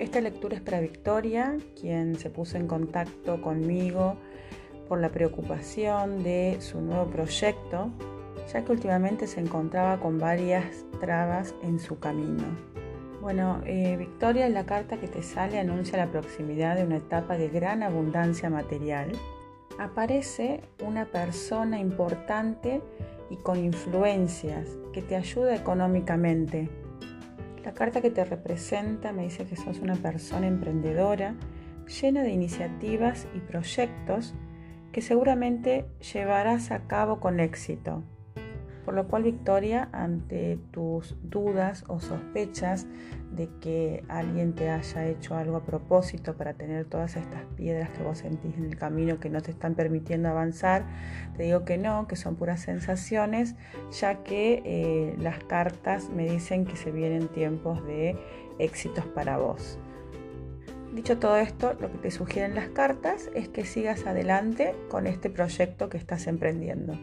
Esta lectura es para Victoria, quien se puso en contacto conmigo por la preocupación de su nuevo proyecto, ya que últimamente se encontraba con varias trabas en su camino. Bueno, eh, Victoria la carta que te sale anuncia la proximidad de una etapa de gran abundancia material. Aparece una persona importante y con influencias que te ayuda económicamente. La carta que te representa me dice que sos una persona emprendedora, llena de iniciativas y proyectos que seguramente llevarás a cabo con éxito. Por lo cual, Victoria, ante tus dudas o sospechas de que alguien te haya hecho algo a propósito para tener todas estas piedras que vos sentís en el camino que no te están permitiendo avanzar, te digo que no, que son puras sensaciones, ya que eh, las cartas me dicen que se vienen tiempos de éxitos para vos. Dicho todo esto, lo que te sugieren las cartas es que sigas adelante con este proyecto que estás emprendiendo.